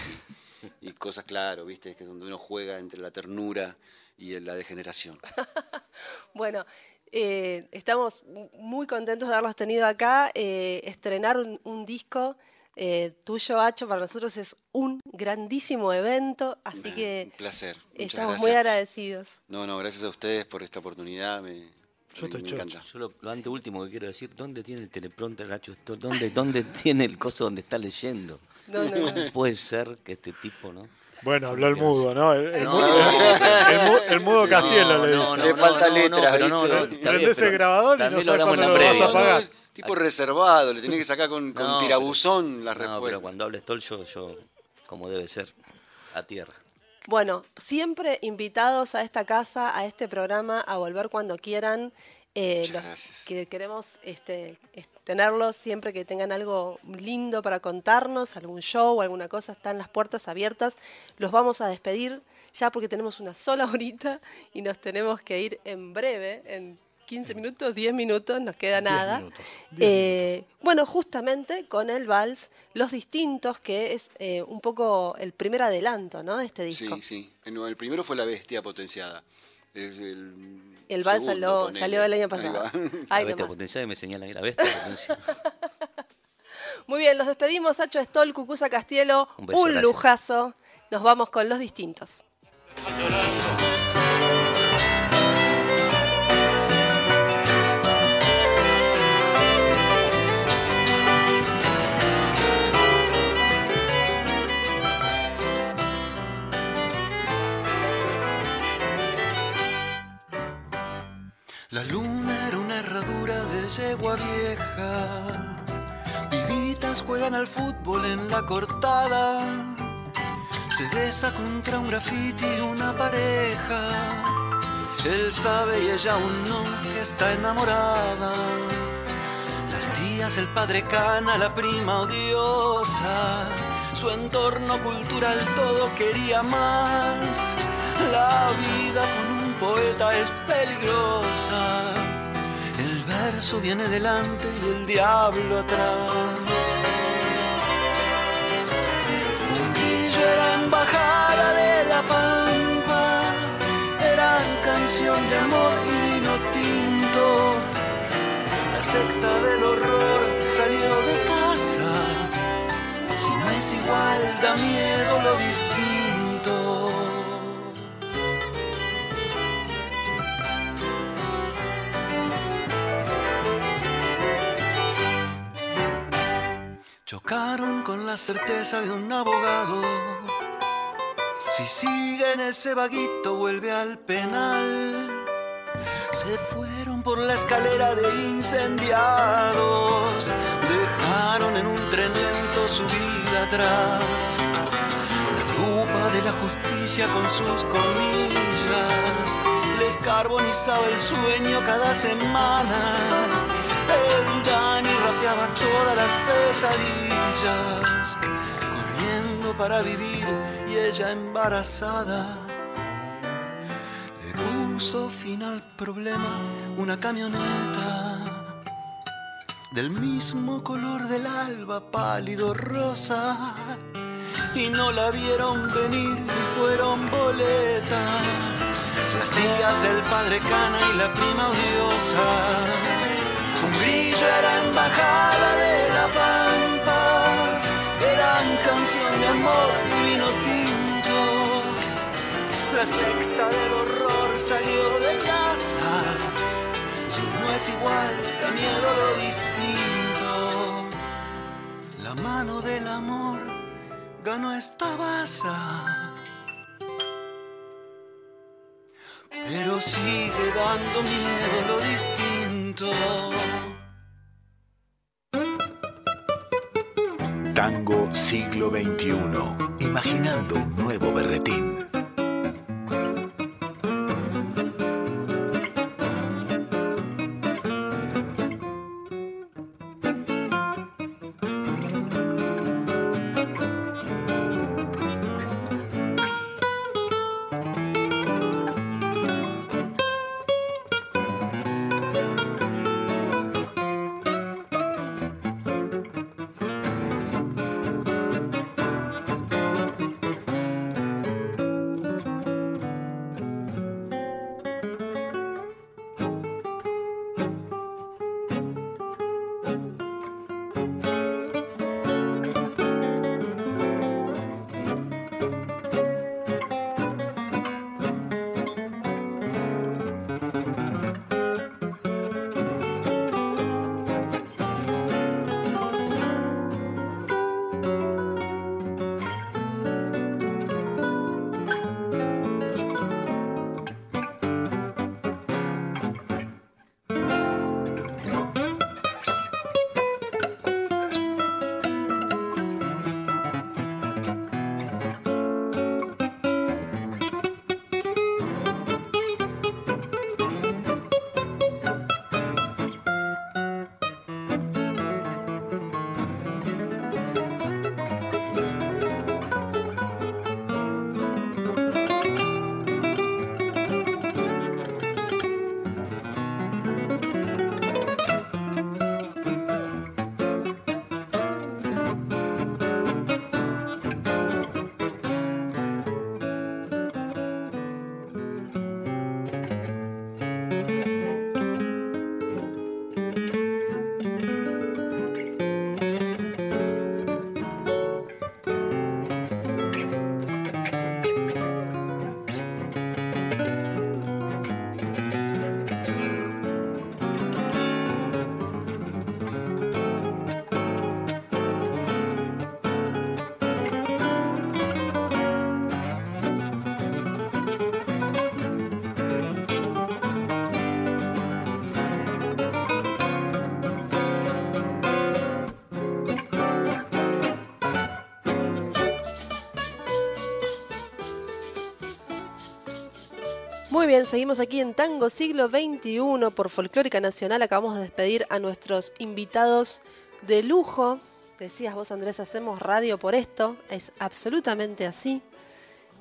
y, y cosas, claro, viste, que es donde uno juega entre la ternura y la degeneración. Bueno, eh, estamos muy contentos de haberlos tenido acá. eh, estrenar un, un disco eh, tuyo, Hacho, para nosotros es un grandísimo evento, así Nah, que Un placer, estamos gracias. muy agradecidos. No, no, gracias a ustedes por esta oportunidad, me, Yo me- te me encanta. Yo lo, lo anteúltimo que quiero decir, ¿dónde tiene el teleprompter, Nacho? ¿Dónde, ¿Dónde tiene el coso donde está leyendo? No, no, no. Puede ser que este tipo, ¿no? Bueno, habló el mudo, ¿no? El, el No, mudo, no, el mu- el mudo Castielo le dice. no, Le no, falta no, letra, no, pero no, ¿viste? Prendés el grabador y no sabes cuándo lo vas a previa. No, no, pagar. Tipo reservado, le tenés que sacar con, con No, tirabuzón las No, pero cuando hable Stoll yo, yo, como debe ser, a tierra. Bueno, siempre invitados a esta casa, a este programa, a volver cuando quieran. Eh, los gracias. Que queremos este, es- tenerlos siempre que tengan algo lindo para contarnos, algún show, alguna cosa, están las puertas abiertas. Los vamos a despedir ya porque tenemos una sola horita y nos tenemos que ir en breve, en 15 minutos, 10 minutos, nos queda 10 nada. minutos, 10 Eh, bueno, justamente con el vals, Los Distintos, que es eh, un poco el primer adelanto ¿no? de este disco. Sí, sí. El primero fue la bestia potenciada. Es el El vals salió, el año Ahí pasado. La bestia nomás. potenciada y me señala ahí la bestia potenciada. Muy bien, los despedimos, Sacho Stoll, Cucusa Castielo. Un Un, beso, gracias. lujazo. Nos vamos con los distintos. La luna era una herradura de yegua vieja. Vivitas juegan al fútbol en la cortada. Se besa contra un grafiti una pareja. Él sabe y ella aún no que está enamorada. Las tías, el padre cana, la prima odiosa. Su entorno cultural todo quería más. La vida con poeta es peligrosa. El verso viene delante y el diablo atrás. Un grillo era embajada de la pampa, eran canción de amor y vino tinto. La secta del horror salió de casa. Si no es igual, da miedo lo distinto. Chocaron con la certeza de un abogado. Si sigue en ese vaguito, vuelve al penal. Se fueron por la escalera de incendiados. Dejaron en un tren lento su vida atrás. La lupa de la justicia con sus comillas. Les carbonizaba el sueño cada semana. El Dani todas las pesadillas. Corriendo para vivir y ella embarazada. Le puso fin al problema una camioneta del mismo color del alba, pálido rosa. Y no la vieron venir y fueron boleta. Las tías, el padre cana y la prima odiosa. Un grillo era embajada de la pampa. Eran canción de amor y vino tinto. La secta del horror salió de casa. Si no es igual, da miedo lo distinto. La mano del amor ganó esta baza. Pero sigue dando miedo lo distinto. Tango siglo XXI. Imaginando un nuevo berretín. Bien, seguimos aquí en Tango Siglo XXI por Folclórica Nacional. Acabamos de despedir a nuestros invitados de lujo. Decías vos, Andrés, hacemos radio por esto. Es absolutamente así.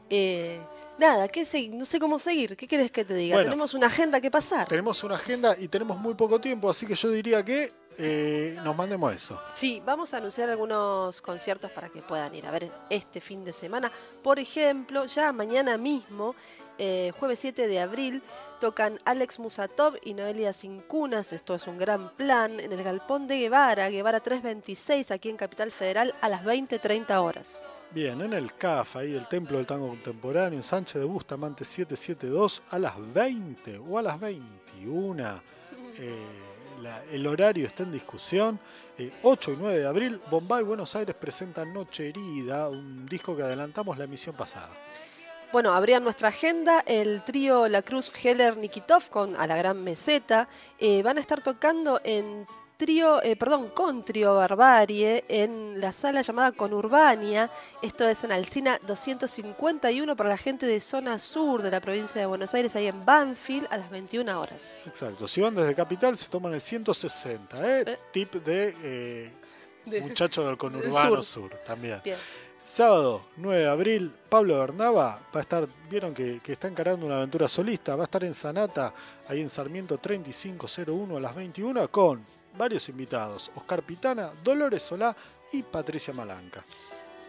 Eh, nada, ¿qué no sé cómo seguir. ¿Qué quieres que te diga? Bueno. Tenemos una agenda que pasar. Tenemos una agenda y tenemos muy poco tiempo, así que yo diría que eh, nos mandemos eso. Sí, vamos a anunciar algunos conciertos para que puedan ir a ver este fin de semana. Por ejemplo, ya mañana mismo, eh, jueves 7 de abril, tocan Alex Musatov y Noelia Cincunas. Esto es un gran plan en el Galpón de Guevara, Guevara 326, aquí en Capital Federal, a las 20-30 horas. Bien, en el CAF, ahí el Templo del Tango Contemporáneo, en Sánchez de Bustamante 772, a las 20 o a las 21. eh, la- el horario está en discusión. Eh, 8 y 9 de abril, Bombay Buenos Aires presenta Noche Herida, un disco que adelantamos la emisión pasada. Bueno, abrían nuestra agenda el trío La Cruz Heller Nikitov con A la Gran Meseta. Eh, van a estar tocando en trío, eh, perdón, con trío Barbarie en la sala llamada Conurbania. Esto es en Alcina 251 para la gente de zona sur de la provincia de Buenos Aires, ahí en Banfield, a las 21 horas. Exacto, si van desde Capital se toman el 160, ¿eh? Eh. tip de, eh, De- muchacho del conurbano sur. sur. también. Bien. Sábado 9 de abril, Pablo Bernaba va a estar, vieron que, está encarando una aventura solista, va a estar en Sanata, ahí en Sarmiento 3501 a las 21 con varios invitados, Oscar Pitana, Dolores Solá y Patricia Malanca.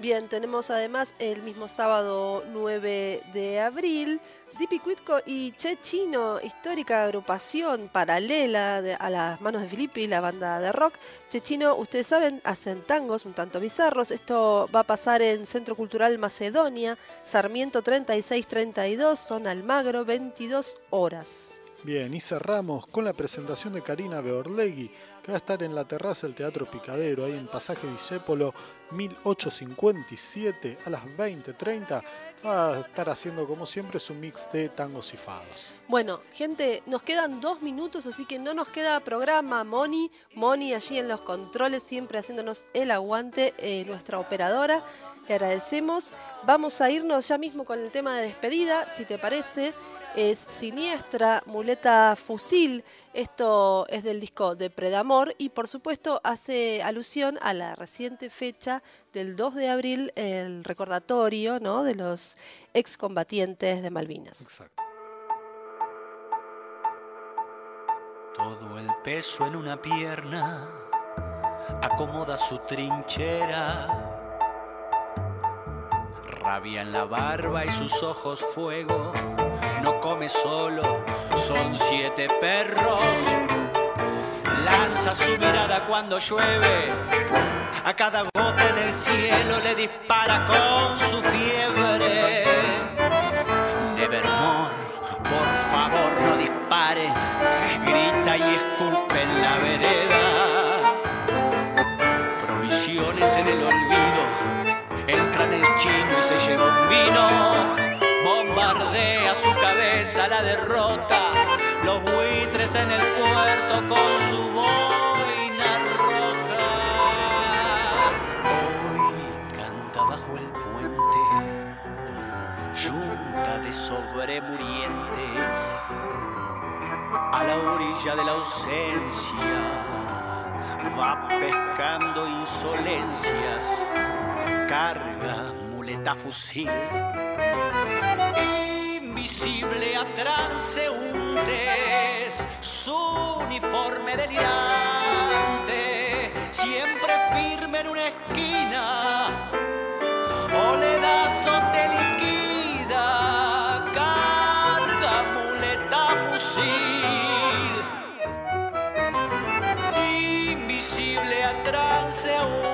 Bien, tenemos además el mismo sábado 9 de abril, Dipi Cuitco y Che Chino, histórica agrupación paralela a las manos de Filippi, la banda de rock. Che Chino, ustedes saben, hacen tangos un tanto bizarros. Esto va a pasar en Centro Cultural Macedonia, Sarmiento 3632, zona Almagro, 22 horas. Bien, y cerramos con la presentación de Karina Beorlegui que va a estar en la terraza del Teatro Picadero, ahí en Pasaje Discépolo 1857 a las 20.30. Va a estar haciendo como siempre su mix de tangos y fados. Bueno, gente, nos quedan dos minutos, así que no nos queda programa. Moni, Moni allí en los controles, siempre haciéndonos el aguante, eh, nuestra operadora. Le agradecemos. Vamos a irnos ya mismo con el tema de despedida, si te parece es Siniestra, Muleta Fusil. Esto es del disco de Predamor y por supuesto hace alusión a la reciente fecha del 2 de abril, el recordatorio ¿no? de los excombatientes de Malvinas. Exacto. Todo el peso en una pierna acomoda su trinchera. Rabia en la barba y sus ojos fuego come solo, son siete perros. Lanza su mirada cuando llueve, a cada gota en el cielo le dispara con su fiebre. Nevermore, por favor no dispare, grita y escupe en la vereda. Provisiones en el olvido, entra en el chino y se lleva un vino cabeza la derrota, los buitres en el puerto con su boina roja. Hoy canta bajo el puente, yunta de sobremurientes, a la orilla de la ausencia, va pescando insolencias, carga muleta fusil invisible a transeúntes, su uniforme delirante, siempre firme en una esquina, o le das liquida, carga, muleta, fusil. Invisible a transeúntes,